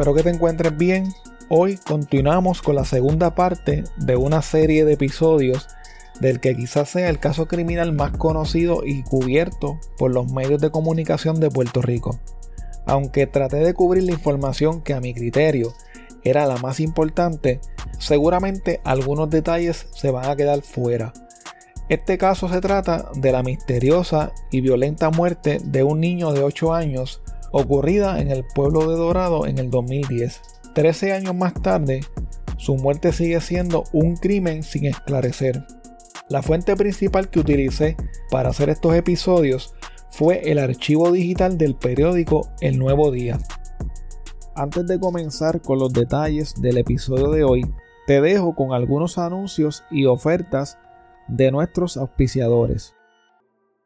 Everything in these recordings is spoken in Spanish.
Espero que te encuentres bien. Hoy continuamos con la segunda parte de una serie de episodios del que quizás sea el caso criminal más conocido y cubierto por los medios de comunicación de Puerto Rico. Aunque traté de cubrir la información que a mi criterio era la más importante, seguramente algunos detalles se van a quedar fuera. Este caso se trata de la misteriosa y violenta muerte de un niño de 8 años ocurrida en el pueblo de Dorado en el 2010. Trece años más tarde, su muerte sigue siendo un crimen sin esclarecer. La fuente principal que utilicé para hacer estos episodios fue el archivo digital del periódico El Nuevo Día. Antes de comenzar con los detalles del episodio de hoy, te dejo con algunos anuncios y ofertas de nuestros auspiciadores.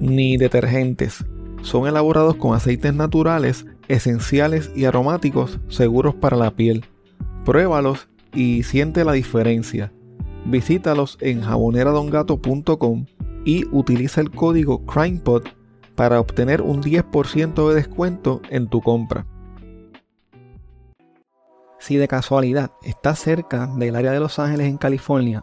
ni detergentes. Son elaborados con aceites naturales, esenciales y aromáticos seguros para la piel. Pruébalos y siente la diferencia. Visítalos en jaboneradongato.com y utiliza el código CrimePod para obtener un 10% de descuento en tu compra. Si de casualidad estás cerca del área de Los Ángeles en California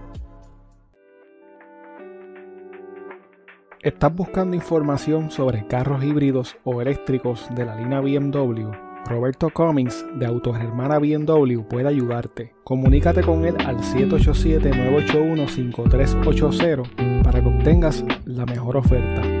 ¿Estás buscando información sobre carros híbridos o eléctricos de la línea BMW? Roberto Cummings de Autogermana BMW puede ayudarte. Comunícate con él al 787-981-5380 para que obtengas la mejor oferta.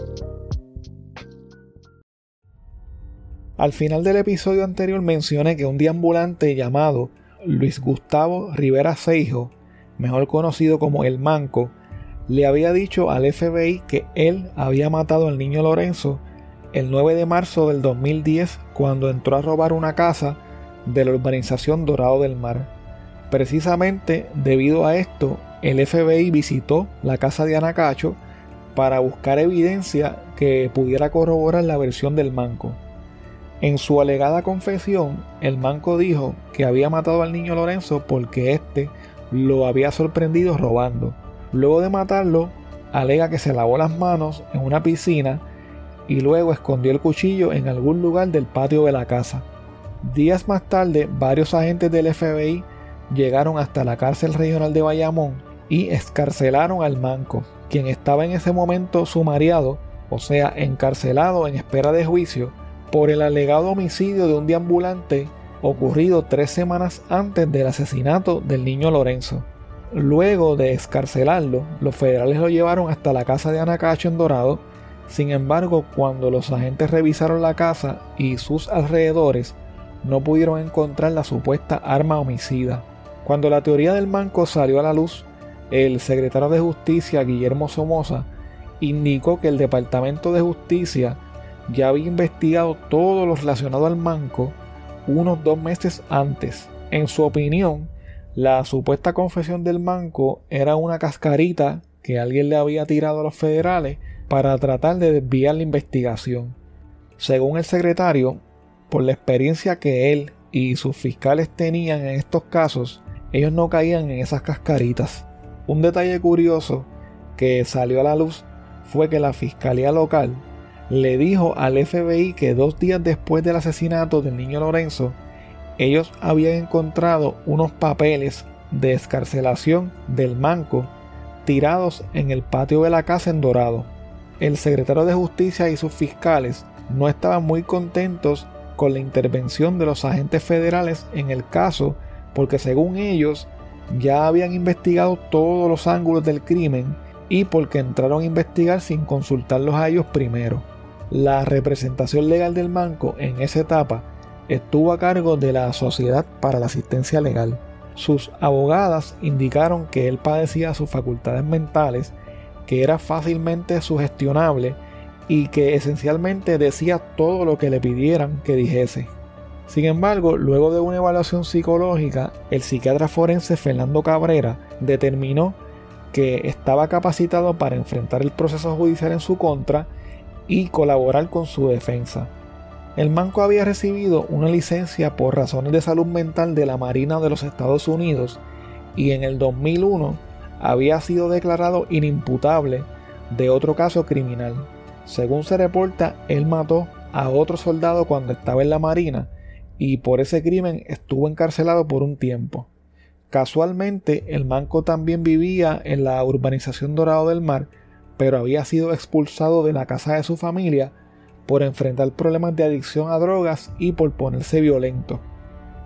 Al final del episodio anterior mencioné que un deambulante llamado Luis Gustavo Rivera Seijo, mejor conocido como El Manco, le había dicho al FBI que él había matado al niño Lorenzo el 9 de marzo del 2010 cuando entró a robar una casa de la urbanización Dorado del Mar. Precisamente debido a esto, el FBI visitó la casa de Anacacho para buscar evidencia que pudiera corroborar la versión del manco. En su alegada confesión, el manco dijo que había matado al niño Lorenzo porque éste lo había sorprendido robando. Luego de matarlo, alega que se lavó las manos en una piscina y luego escondió el cuchillo en algún lugar del patio de la casa. Días más tarde, varios agentes del FBI llegaron hasta la cárcel regional de Bayamón y escarcelaron al manco, quien estaba en ese momento sumariado, o sea, encarcelado en espera de juicio por el alegado homicidio de un deambulante ocurrido tres semanas antes del asesinato del niño Lorenzo. Luego de escarcelarlo, los federales lo llevaron hasta la casa de Anacacho en Dorado. Sin embargo, cuando los agentes revisaron la casa y sus alrededores, no pudieron encontrar la supuesta arma homicida. Cuando la teoría del manco salió a la luz, el secretario de Justicia, Guillermo Somoza, indicó que el Departamento de Justicia ya había investigado todo lo relacionado al manco unos dos meses antes. En su opinión, la supuesta confesión del manco era una cascarita que alguien le había tirado a los federales para tratar de desviar la investigación. Según el secretario, por la experiencia que él y sus fiscales tenían en estos casos, ellos no caían en esas cascaritas. Un detalle curioso que salió a la luz fue que la fiscalía local le dijo al FBI que dos días después del asesinato del niño Lorenzo, ellos habían encontrado unos papeles de escarcelación del manco tirados en el patio de la casa en Dorado. El secretario de Justicia y sus fiscales no estaban muy contentos con la intervención de los agentes federales en el caso porque según ellos ya habían investigado todos los ángulos del crimen y porque entraron a investigar sin consultarlos a ellos primero. La representación legal del banco en esa etapa estuvo a cargo de la Sociedad para la Asistencia Legal. Sus abogadas indicaron que él padecía sus facultades mentales, que era fácilmente sugestionable y que esencialmente decía todo lo que le pidieran que dijese. Sin embargo, luego de una evaluación psicológica, el psiquiatra forense Fernando Cabrera determinó que estaba capacitado para enfrentar el proceso judicial en su contra y colaborar con su defensa. El manco había recibido una licencia por razones de salud mental de la Marina de los Estados Unidos y en el 2001 había sido declarado inimputable de otro caso criminal. Según se reporta, él mató a otro soldado cuando estaba en la Marina y por ese crimen estuvo encarcelado por un tiempo. Casualmente, el manco también vivía en la urbanización Dorado del Mar, pero había sido expulsado de la casa de su familia por enfrentar problemas de adicción a drogas y por ponerse violento.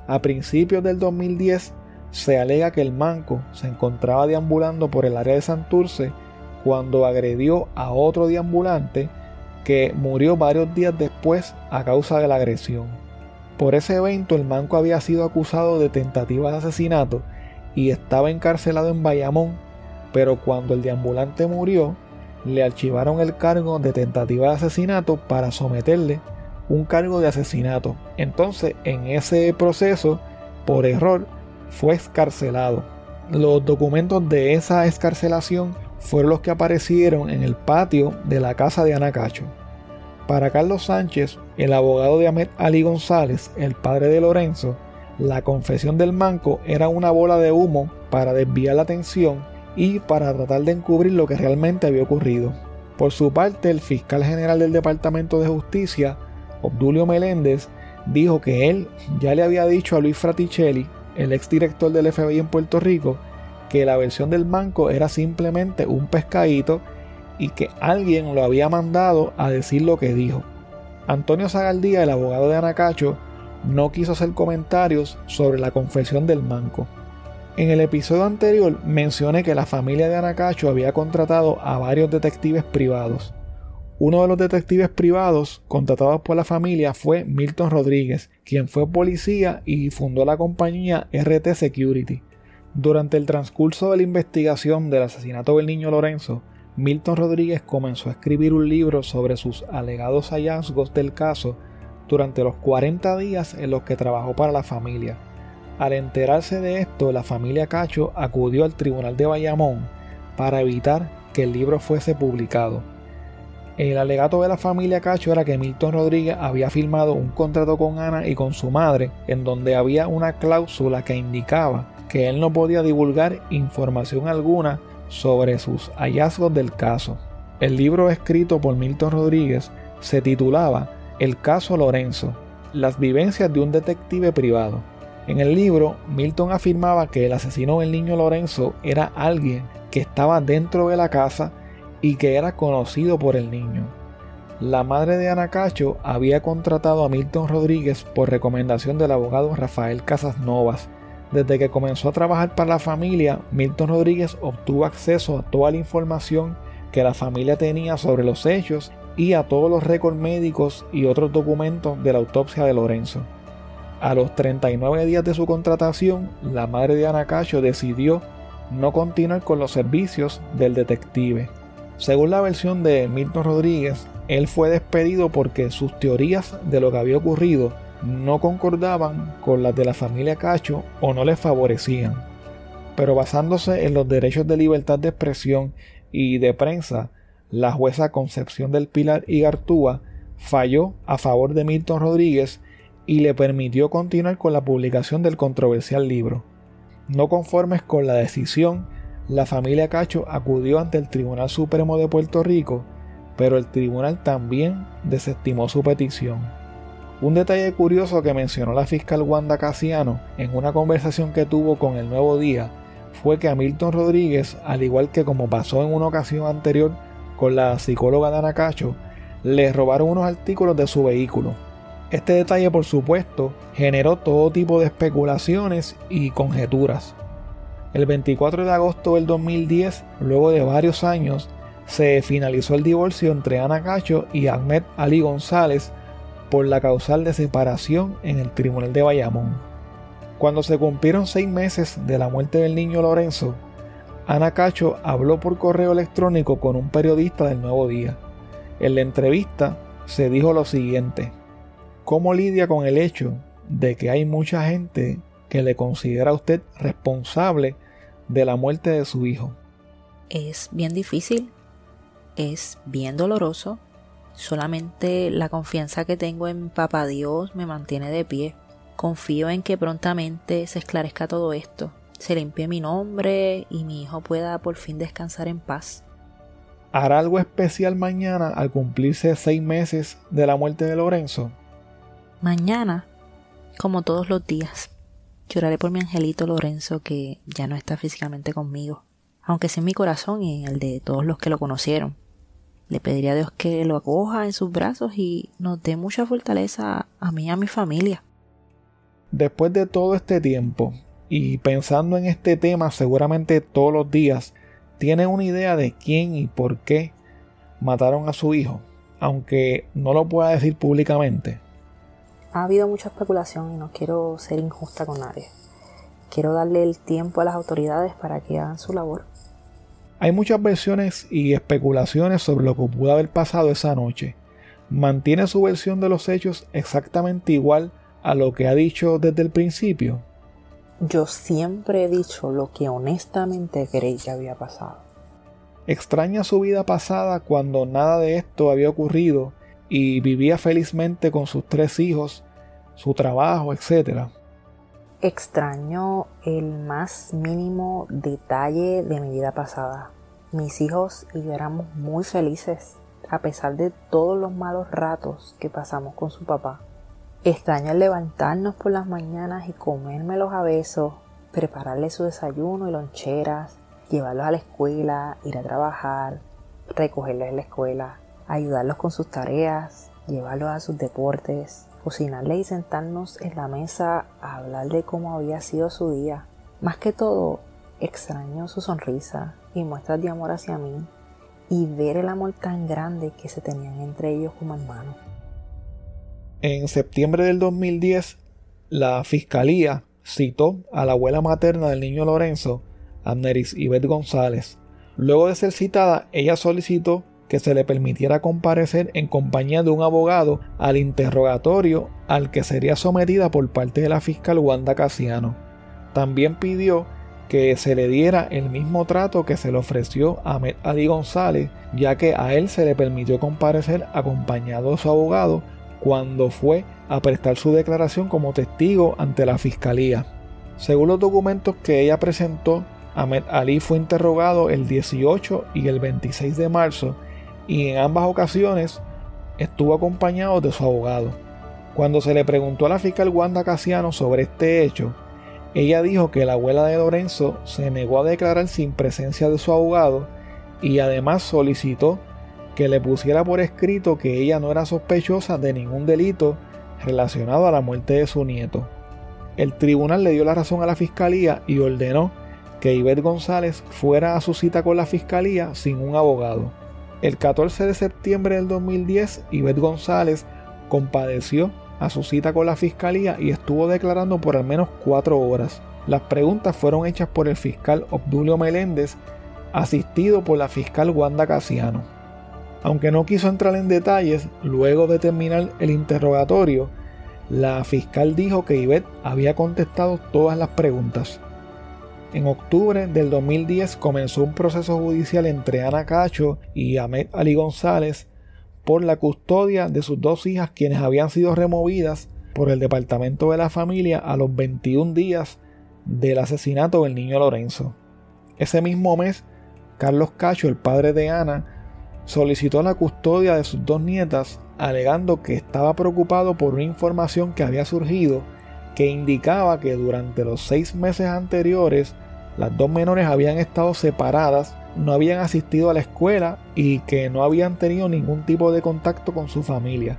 A principios del 2010 se alega que el manco se encontraba deambulando por el área de Santurce cuando agredió a otro deambulante que murió varios días después a causa de la agresión. Por ese evento el manco había sido acusado de tentativa de asesinato y estaba encarcelado en Bayamón, pero cuando el deambulante murió, le archivaron el cargo de tentativa de asesinato para someterle un cargo de asesinato. Entonces, en ese proceso, por error, fue escarcelado. Los documentos de esa escarcelación fueron los que aparecieron en el patio de la casa de Anacacho. Para Carlos Sánchez, el abogado de Ahmed Ali González, el padre de Lorenzo, la confesión del manco era una bola de humo para desviar la atención y para tratar de encubrir lo que realmente había ocurrido. Por su parte, el fiscal general del Departamento de Justicia, Obdulio Meléndez, dijo que él ya le había dicho a Luis Fraticelli, el exdirector del FBI en Puerto Rico, que la versión del manco era simplemente un pescadito y que alguien lo había mandado a decir lo que dijo. Antonio Zagaldía, el abogado de Anacacho, no quiso hacer comentarios sobre la confesión del manco. En el episodio anterior mencioné que la familia de Anacacho había contratado a varios detectives privados. Uno de los detectives privados contratados por la familia fue Milton Rodríguez, quien fue policía y fundó la compañía RT Security. Durante el transcurso de la investigación del asesinato del niño Lorenzo, Milton Rodríguez comenzó a escribir un libro sobre sus alegados hallazgos del caso durante los 40 días en los que trabajó para la familia. Al enterarse de esto, la familia Cacho acudió al tribunal de Bayamón para evitar que el libro fuese publicado. El alegato de la familia Cacho era que Milton Rodríguez había firmado un contrato con Ana y con su madre en donde había una cláusula que indicaba que él no podía divulgar información alguna sobre sus hallazgos del caso. El libro escrito por Milton Rodríguez se titulaba El caso Lorenzo, las vivencias de un detective privado. En el libro, Milton afirmaba que el asesino del niño Lorenzo era alguien que estaba dentro de la casa y que era conocido por el niño. La madre de Anacacho había contratado a Milton Rodríguez por recomendación del abogado Rafael Casas Novas. Desde que comenzó a trabajar para la familia, Milton Rodríguez obtuvo acceso a toda la información que la familia tenía sobre los hechos y a todos los récords médicos y otros documentos de la autopsia de Lorenzo. A los 39 días de su contratación, la madre de Anacacho decidió no continuar con los servicios del detective. Según la versión de Milton Rodríguez, él fue despedido porque sus teorías de lo que había ocurrido no concordaban con las de la familia Cacho o no les favorecían. Pero basándose en los derechos de libertad de expresión y de prensa, la jueza Concepción del Pilar y Gartúa falló a favor de Milton Rodríguez y le permitió continuar con la publicación del controversial libro. No conformes con la decisión, la familia Cacho acudió ante el Tribunal Supremo de Puerto Rico, pero el tribunal también desestimó su petición. Un detalle curioso que mencionó la fiscal Wanda Casiano en una conversación que tuvo con el Nuevo Día fue que a Milton Rodríguez, al igual que como pasó en una ocasión anterior con la psicóloga Dana Cacho, le robaron unos artículos de su vehículo. Este detalle, por supuesto, generó todo tipo de especulaciones y conjeturas. El 24 de agosto del 2010, luego de varios años, se finalizó el divorcio entre Ana Cacho y Ahmed Ali González por la causal de separación en el Tribunal de Bayamón. Cuando se cumplieron seis meses de la muerte del niño Lorenzo, Ana Cacho habló por correo electrónico con un periodista del Nuevo Día. En la entrevista se dijo lo siguiente, ¿cómo lidia con el hecho de que hay mucha gente que le considera a usted responsable de la muerte de su hijo? Es bien difícil, es bien doloroso, solamente la confianza que tengo en Papá Dios me mantiene de pie. Confío en que prontamente se esclarezca todo esto, se limpie mi nombre y mi hijo pueda por fin descansar en paz. ¿Hará algo especial mañana al cumplirse seis meses de la muerte de Lorenzo? Mañana, como todos los días, lloraré por mi angelito Lorenzo que ya no está físicamente conmigo, aunque sí en mi corazón y en el de todos los que lo conocieron. Le pediría a Dios que lo acoja en sus brazos y nos dé mucha fortaleza a mí y a mi familia. Después de todo este tiempo y pensando en este tema seguramente todos los días, tiene una idea de quién y por qué mataron a su hijo, aunque no lo pueda decir públicamente. Ha habido mucha especulación y no quiero ser injusta con nadie. Quiero darle el tiempo a las autoridades para que hagan su labor. Hay muchas versiones y especulaciones sobre lo que pudo haber pasado esa noche. ¿Mantiene su versión de los hechos exactamente igual a lo que ha dicho desde el principio? Yo siempre he dicho lo que honestamente creí que había pasado. Extraña su vida pasada cuando nada de esto había ocurrido y vivía felizmente con sus tres hijos, su trabajo, etc. Extraño el más mínimo detalle de mi vida pasada. Mis hijos y yo éramos muy felices a pesar de todos los malos ratos que pasamos con su papá. Extraño el levantarnos por las mañanas y comérmelos a besos, prepararles su desayuno y loncheras, llevarlos a la escuela, ir a trabajar, recogerlos en la escuela, ayudarlos con sus tareas, llevarlos a sus deportes, cocinarles y sentarnos en la mesa a hablar de cómo había sido su día. Más que todo, extraño su sonrisa y muestras de amor hacia mí y ver el amor tan grande que se tenían entre ellos como hermanos. En septiembre del 2010, la fiscalía citó a la abuela materna del niño Lorenzo, Amneris Ivette González. Luego de ser citada, ella solicitó que se le permitiera comparecer en compañía de un abogado al interrogatorio al que sería sometida por parte de la fiscal Wanda Casiano. También pidió que se le diera el mismo trato que se le ofreció a Ahmed Ali González, ya que a él se le permitió comparecer acompañado de su abogado cuando fue a prestar su declaración como testigo ante la fiscalía. Según los documentos que ella presentó, Ahmed Ali fue interrogado el 18 y el 26 de marzo y en ambas ocasiones estuvo acompañado de su abogado. Cuando se le preguntó a la fiscal Wanda Casiano sobre este hecho, ella dijo que la abuela de Lorenzo se negó a declarar sin presencia de su abogado y además solicitó que le pusiera por escrito que ella no era sospechosa de ningún delito relacionado a la muerte de su nieto. El tribunal le dio la razón a la fiscalía y ordenó que Ivette González fuera a su cita con la fiscalía sin un abogado. El 14 de septiembre del 2010, Ivette González compadeció a su cita con la fiscalía y estuvo declarando por al menos cuatro horas. Las preguntas fueron hechas por el fiscal Obdulio Meléndez, asistido por la fiscal Wanda Casiano. Aunque no quiso entrar en detalles, luego de terminar el interrogatorio, la fiscal dijo que Ivette había contestado todas las preguntas. En octubre del 2010 comenzó un proceso judicial entre Ana Cacho y Ahmed Ali González por la custodia de sus dos hijas quienes habían sido removidas por el Departamento de la Familia a los 21 días del asesinato del niño Lorenzo. Ese mismo mes, Carlos Cacho, el padre de Ana, solicitó la custodia de sus dos nietas, alegando que estaba preocupado por una información que había surgido que indicaba que durante los seis meses anteriores las dos menores habían estado separadas, no habían asistido a la escuela y que no habían tenido ningún tipo de contacto con su familia.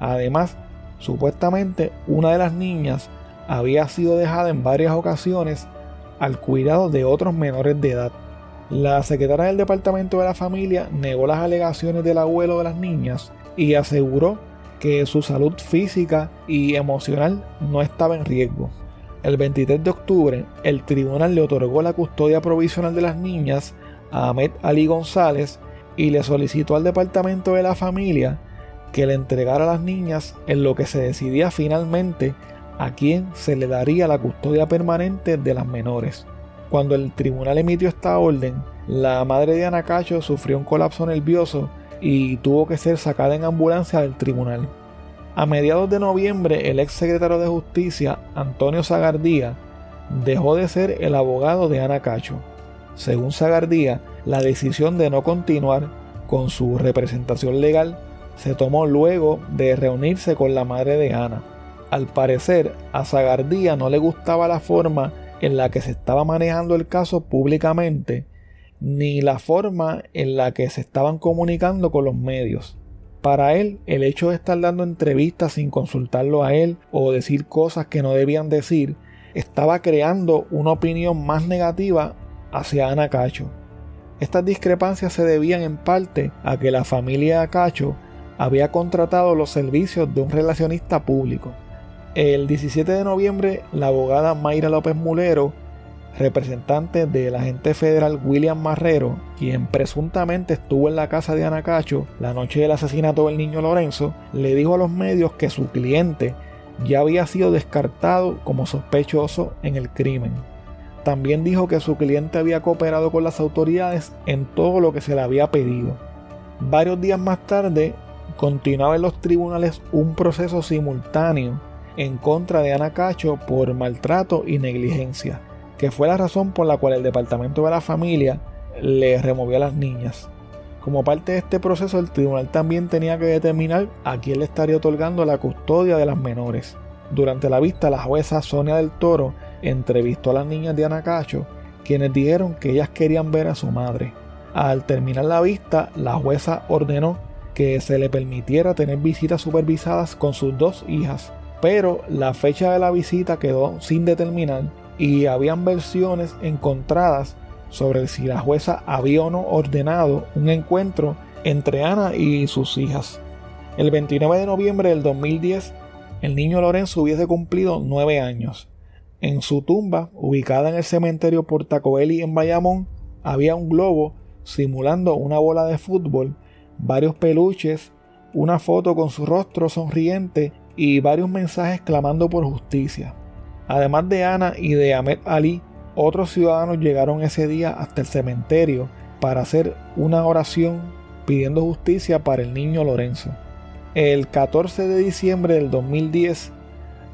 Además, supuestamente una de las niñas había sido dejada en varias ocasiones al cuidado de otros menores de edad. La secretaria del Departamento de la Familia negó las alegaciones del abuelo de las niñas y aseguró que su salud física y emocional no estaba en riesgo. El 23 de octubre, el tribunal le otorgó la custodia provisional de las niñas a Ahmed Ali González y le solicitó al Departamento de la Familia que le entregara a las niñas en lo que se decidía finalmente a quién se le daría la custodia permanente de las menores. Cuando el tribunal emitió esta orden, la madre de Ana Cacho sufrió un colapso nervioso y tuvo que ser sacada en ambulancia del tribunal. A mediados de noviembre, el ex secretario de Justicia, Antonio Zagardía, dejó de ser el abogado de Ana Cacho. Según Zagardía, la decisión de no continuar con su representación legal se tomó luego de reunirse con la madre de Ana. Al parecer, a Zagardía no le gustaba la forma en la que se estaba manejando el caso públicamente ni la forma en la que se estaban comunicando con los medios. Para él, el hecho de estar dando entrevistas sin consultarlo a él o decir cosas que no debían decir, estaba creando una opinión más negativa hacia Ana Cacho. Estas discrepancias se debían en parte a que la familia Cacho había contratado los servicios de un relacionista público. El 17 de noviembre, la abogada Mayra López Mulero representante del agente federal William Marrero, quien presuntamente estuvo en la casa de Anacacho la noche del asesinato del niño Lorenzo, le dijo a los medios que su cliente ya había sido descartado como sospechoso en el crimen. También dijo que su cliente había cooperado con las autoridades en todo lo que se le había pedido. Varios días más tarde, continuaba en los tribunales un proceso simultáneo en contra de Anacacho por maltrato y negligencia que fue la razón por la cual el Departamento de la Familia le removió a las niñas. Como parte de este proceso, el tribunal también tenía que determinar a quién le estaría otorgando la custodia de las menores. Durante la vista, la jueza Sonia del Toro entrevistó a las niñas de Anacacho, quienes dijeron que ellas querían ver a su madre. Al terminar la vista, la jueza ordenó que se le permitiera tener visitas supervisadas con sus dos hijas, pero la fecha de la visita quedó sin determinar y habían versiones encontradas sobre si la jueza había o no ordenado un encuentro entre Ana y sus hijas. El 29 de noviembre del 2010, el niño Lorenzo hubiese cumplido nueve años. En su tumba, ubicada en el cementerio Portacoeli en Bayamón, había un globo simulando una bola de fútbol, varios peluches, una foto con su rostro sonriente y varios mensajes clamando por justicia. Además de Ana y de Ahmed Ali, otros ciudadanos llegaron ese día hasta el cementerio para hacer una oración pidiendo justicia para el niño Lorenzo. El 14 de diciembre del 2010,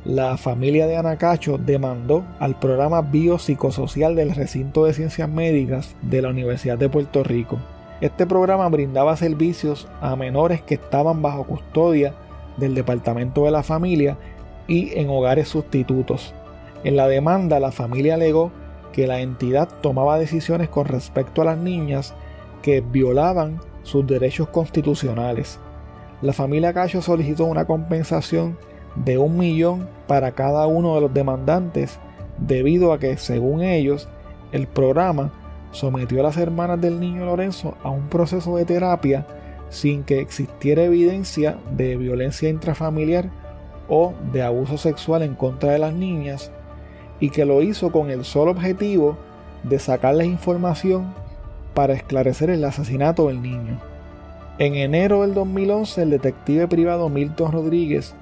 la familia de Anacacho demandó al programa biopsicosocial del recinto de ciencias médicas de la Universidad de Puerto Rico. Este programa brindaba servicios a menores que estaban bajo custodia del Departamento de la Familia y en hogares sustitutos. En la demanda, la familia alegó que la entidad tomaba decisiones con respecto a las niñas que violaban sus derechos constitucionales. La familia Cacho solicitó una compensación de un millón para cada uno de los demandantes debido a que, según ellos, el programa sometió a las hermanas del niño Lorenzo a un proceso de terapia sin que existiera evidencia de violencia intrafamiliar o de abuso sexual en contra de las niñas y que lo hizo con el solo objetivo de sacarles información para esclarecer el asesinato del niño. En enero del 2011, el detective privado Milton Rodríguez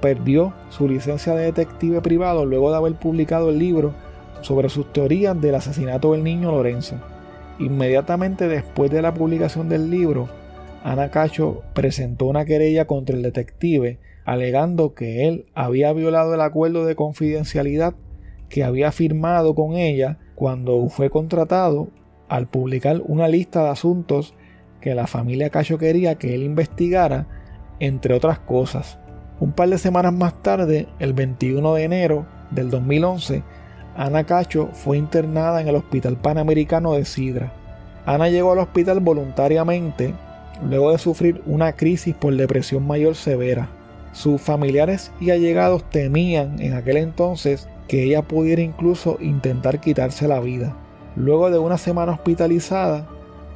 perdió su licencia de detective privado luego de haber publicado el libro sobre sus teorías del asesinato del niño Lorenzo. Inmediatamente después de la publicación del libro, Ana Cacho presentó una querella contra el detective alegando que él había violado el acuerdo de confidencialidad que había firmado con ella cuando fue contratado al publicar una lista de asuntos que la familia Cacho quería que él investigara, entre otras cosas. Un par de semanas más tarde, el 21 de enero del 2011, Ana Cacho fue internada en el Hospital Panamericano de Sidra. Ana llegó al hospital voluntariamente luego de sufrir una crisis por depresión mayor severa. Sus familiares y allegados temían en aquel entonces que ella pudiera incluso intentar quitarse la vida. Luego de una semana hospitalizada,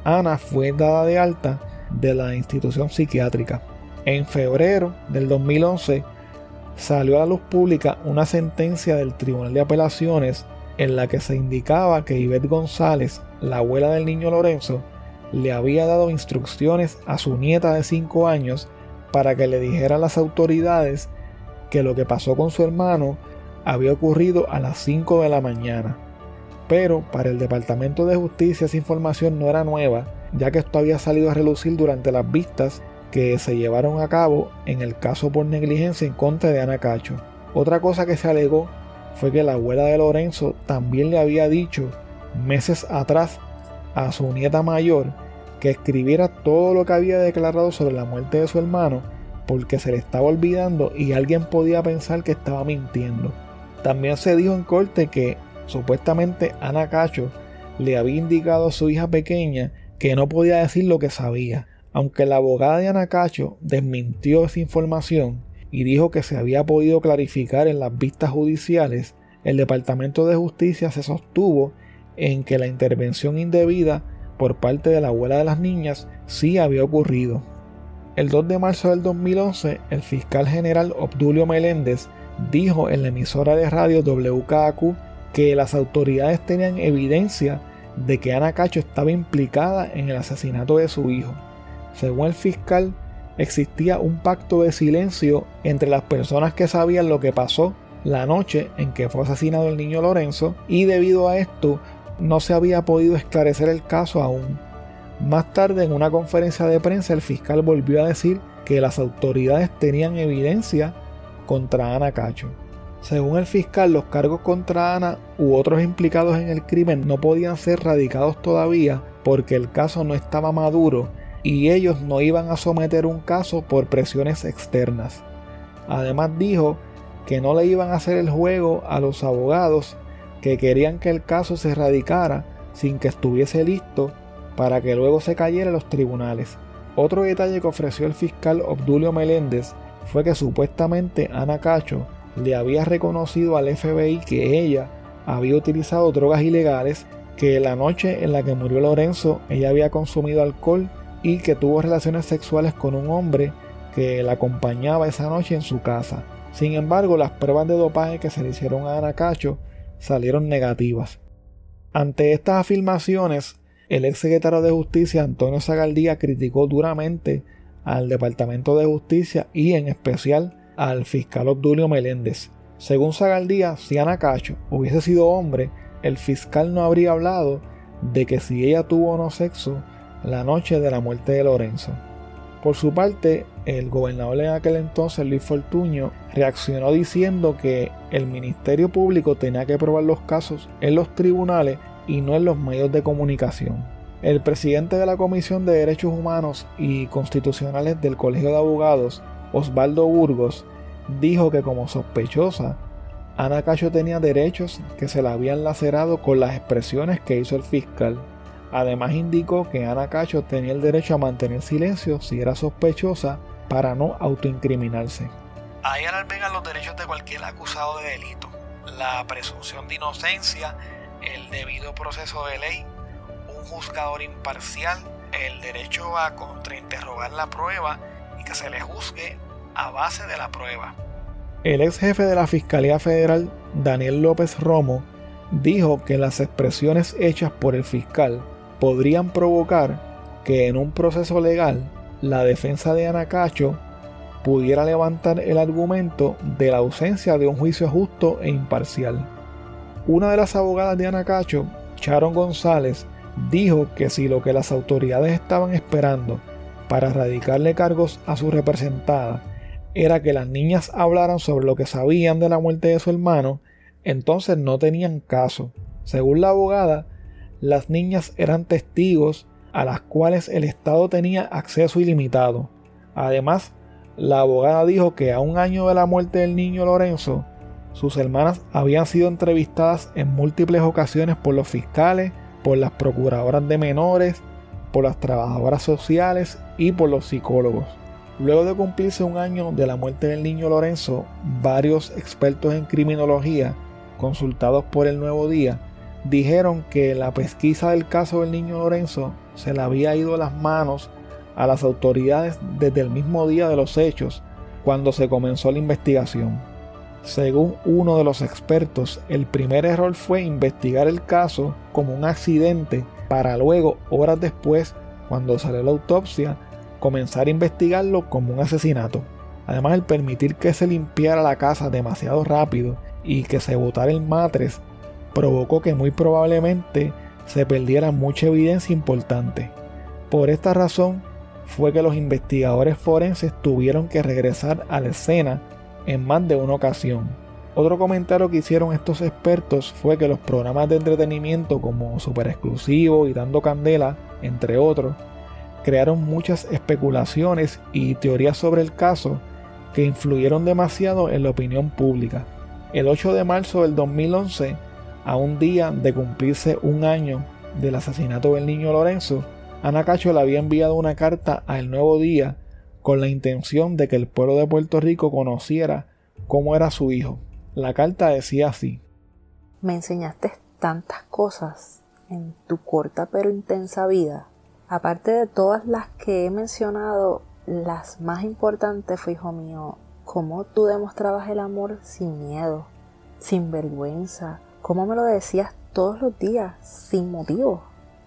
Ana fue dada de alta de la institución psiquiátrica. En febrero del 2011 salió a la luz pública una sentencia del Tribunal de Apelaciones en la que se indicaba que Ivette González, la abuela del niño Lorenzo, le había dado instrucciones a su nieta de 5 años para que le dijera a las autoridades que lo que pasó con su hermano había ocurrido a las 5 de la mañana. Pero para el Departamento de Justicia esa información no era nueva, ya que esto había salido a relucir durante las vistas que se llevaron a cabo en el caso por negligencia en contra de Ana Cacho. Otra cosa que se alegó fue que la abuela de Lorenzo también le había dicho meses atrás a su nieta mayor que escribiera todo lo que había declarado sobre la muerte de su hermano porque se le estaba olvidando y alguien podía pensar que estaba mintiendo. También se dijo en corte que supuestamente Ana Cacho le había indicado a su hija pequeña que no podía decir lo que sabía. Aunque la abogada de Ana Cacho desmintió esa información y dijo que se había podido clarificar en las vistas judiciales, el Departamento de Justicia se sostuvo en que la intervención indebida por parte de la abuela de las niñas sí había ocurrido. El 2 de marzo del 2011, el fiscal general Obdulio Meléndez dijo en la emisora de radio WKQ que las autoridades tenían evidencia de que Ana Cacho estaba implicada en el asesinato de su hijo. Según el fiscal, existía un pacto de silencio entre las personas que sabían lo que pasó la noche en que fue asesinado el niño Lorenzo y debido a esto no se había podido esclarecer el caso aún. Más tarde en una conferencia de prensa el fiscal volvió a decir que las autoridades tenían evidencia contra Ana Cacho. Según el fiscal, los cargos contra Ana u otros implicados en el crimen no podían ser radicados todavía porque el caso no estaba maduro y ellos no iban a someter un caso por presiones externas. Además dijo que no le iban a hacer el juego a los abogados que querían que el caso se radicara sin que estuviese listo para que luego se cayera en los tribunales. Otro detalle que ofreció el fiscal Obdulio Meléndez fue que supuestamente Ana Cacho le había reconocido al FBI que ella había utilizado drogas ilegales, que la noche en la que murió Lorenzo ella había consumido alcohol y que tuvo relaciones sexuales con un hombre que la acompañaba esa noche en su casa. Sin embargo, las pruebas de dopaje que se le hicieron a Ana Cacho salieron negativas. Ante estas afirmaciones, el ex secretario de Justicia Antonio Zagaldía criticó duramente al Departamento de Justicia y en especial al fiscal Obdulio Meléndez. Según Zagaldía, si Ana Cacho hubiese sido hombre, el fiscal no habría hablado de que si ella tuvo o no sexo la noche de la muerte de Lorenzo. Por su parte, el gobernador en aquel entonces, Luis Fortuño, reaccionó diciendo que el Ministerio Público tenía que probar los casos en los tribunales y no en los medios de comunicación. El presidente de la Comisión de Derechos Humanos y Constitucionales del Colegio de Abogados, Osvaldo Burgos, dijo que como sospechosa, Ana Cacho tenía derechos que se la habían lacerado con las expresiones que hizo el fiscal. Además indicó que Ana Cacho tenía el derecho a mantener silencio si era sospechosa para no autoincriminarse. Ahí albergan los derechos de cualquier acusado de delito, la presunción de inocencia, el debido proceso de ley, un juzgador imparcial, el derecho a contrainterrogar la prueba y que se le juzgue a base de la prueba. El ex jefe de la Fiscalía Federal, Daniel López Romo, dijo que las expresiones hechas por el fiscal podrían provocar que en un proceso legal la defensa de Anacacho pudiera levantar el argumento de la ausencia de un juicio justo e imparcial. Una de las abogadas de Anacacho, Sharon González, dijo que si lo que las autoridades estaban esperando para radicarle cargos a su representada era que las niñas hablaran sobre lo que sabían de la muerte de su hermano, entonces no tenían caso. Según la abogada, las niñas eran testigos a las cuales el Estado tenía acceso ilimitado. Además, la abogada dijo que a un año de la muerte del niño Lorenzo, sus hermanas habían sido entrevistadas en múltiples ocasiones por los fiscales, por las procuradoras de menores, por las trabajadoras sociales y por los psicólogos. Luego de cumplirse un año de la muerte del niño Lorenzo, varios expertos en criminología, consultados por el Nuevo Día, dijeron que la pesquisa del caso del niño Lorenzo se le había ido las manos a las autoridades desde el mismo día de los hechos, cuando se comenzó la investigación. Según uno de los expertos, el primer error fue investigar el caso como un accidente para luego, horas después, cuando salió la autopsia, comenzar a investigarlo como un asesinato. Además, el permitir que se limpiara la casa demasiado rápido y que se botara el matres provocó que muy probablemente se perdiera mucha evidencia importante. Por esta razón fue que los investigadores forenses tuvieron que regresar a la escena en más de una ocasión. Otro comentario que hicieron estos expertos fue que los programas de entretenimiento como Super Exclusivo y Dando Candela, entre otros, crearon muchas especulaciones y teorías sobre el caso que influyeron demasiado en la opinión pública. El 8 de marzo del 2011, a un día de cumplirse un año del asesinato del niño Lorenzo, Ana Cacho le había enviado una carta a El Nuevo Día con la intención de que el pueblo de Puerto Rico conociera cómo era su hijo. La carta decía así. Me enseñaste tantas cosas en tu corta pero intensa vida. Aparte de todas las que he mencionado, las más importantes fue, hijo mío, cómo tú demostrabas el amor sin miedo, sin vergüenza, cómo me lo decías todos los días, sin motivo,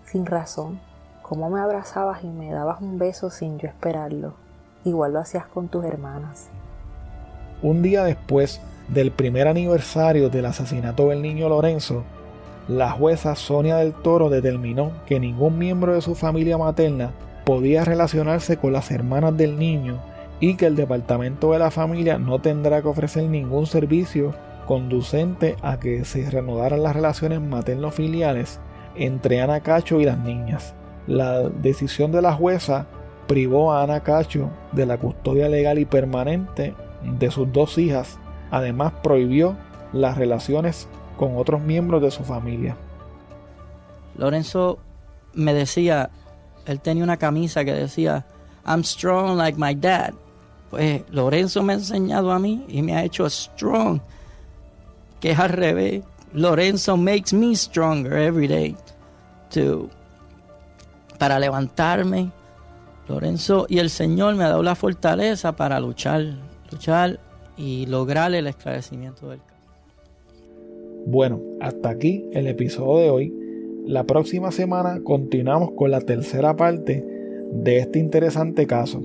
sin razón, cómo me abrazabas y me dabas un beso sin yo esperarlo. Igual lo hacías con tus hermanas. Un día después del primer aniversario del asesinato del niño Lorenzo, la jueza Sonia del Toro determinó que ningún miembro de su familia materna podía relacionarse con las hermanas del niño y que el departamento de la familia no tendrá que ofrecer ningún servicio conducente a que se reanudaran las relaciones materno-filiales entre Ana Cacho y las niñas. La decisión de la jueza privó a Ana Cacho de la custodia legal y permanente de sus dos hijas. Además prohibió las relaciones con otros miembros de su familia. Lorenzo me decía, él tenía una camisa que decía, I'm strong like my dad. Pues Lorenzo me ha enseñado a mí y me ha hecho strong, que es al revés. Lorenzo makes me stronger every day to, para levantarme. Lorenzo y el Señor me ha dado la fortaleza para luchar, luchar y lograr el esclarecimiento del caso. Bueno, hasta aquí el episodio de hoy. La próxima semana continuamos con la tercera parte de este interesante caso.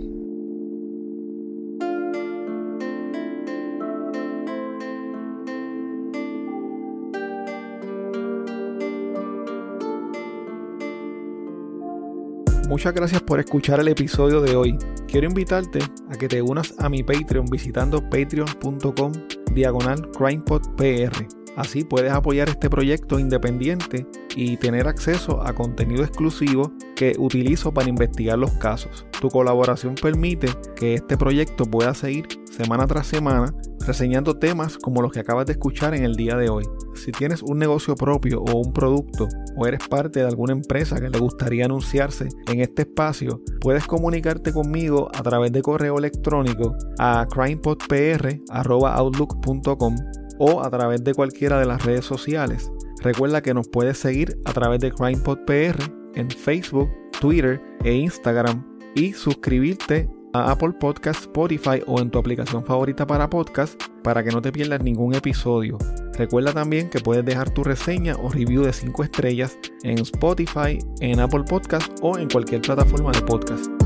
Muchas gracias por escuchar el episodio de hoy. Quiero invitarte a que te unas a mi Patreon visitando patreon.com diagonal crimepodpr Así puedes apoyar este proyecto independiente y tener acceso a contenido exclusivo que utilizo para investigar los casos. Tu colaboración permite que este proyecto pueda seguir semana tras semana reseñando temas como los que acabas de escuchar en el día de hoy. Si tienes un negocio propio o un producto o eres parte de alguna empresa que le gustaría anunciarse en este espacio, puedes comunicarte conmigo a través de correo electrónico a crimepodpr.outlook.com o a través de cualquiera de las redes sociales. Recuerda que nos puedes seguir a través de CrimePodPR en Facebook, Twitter e Instagram y suscribirte a Apple Podcast, Spotify o en tu aplicación favorita para podcast para que no te pierdas ningún episodio. Recuerda también que puedes dejar tu reseña o review de 5 estrellas en Spotify, en Apple Podcast o en cualquier plataforma de podcast.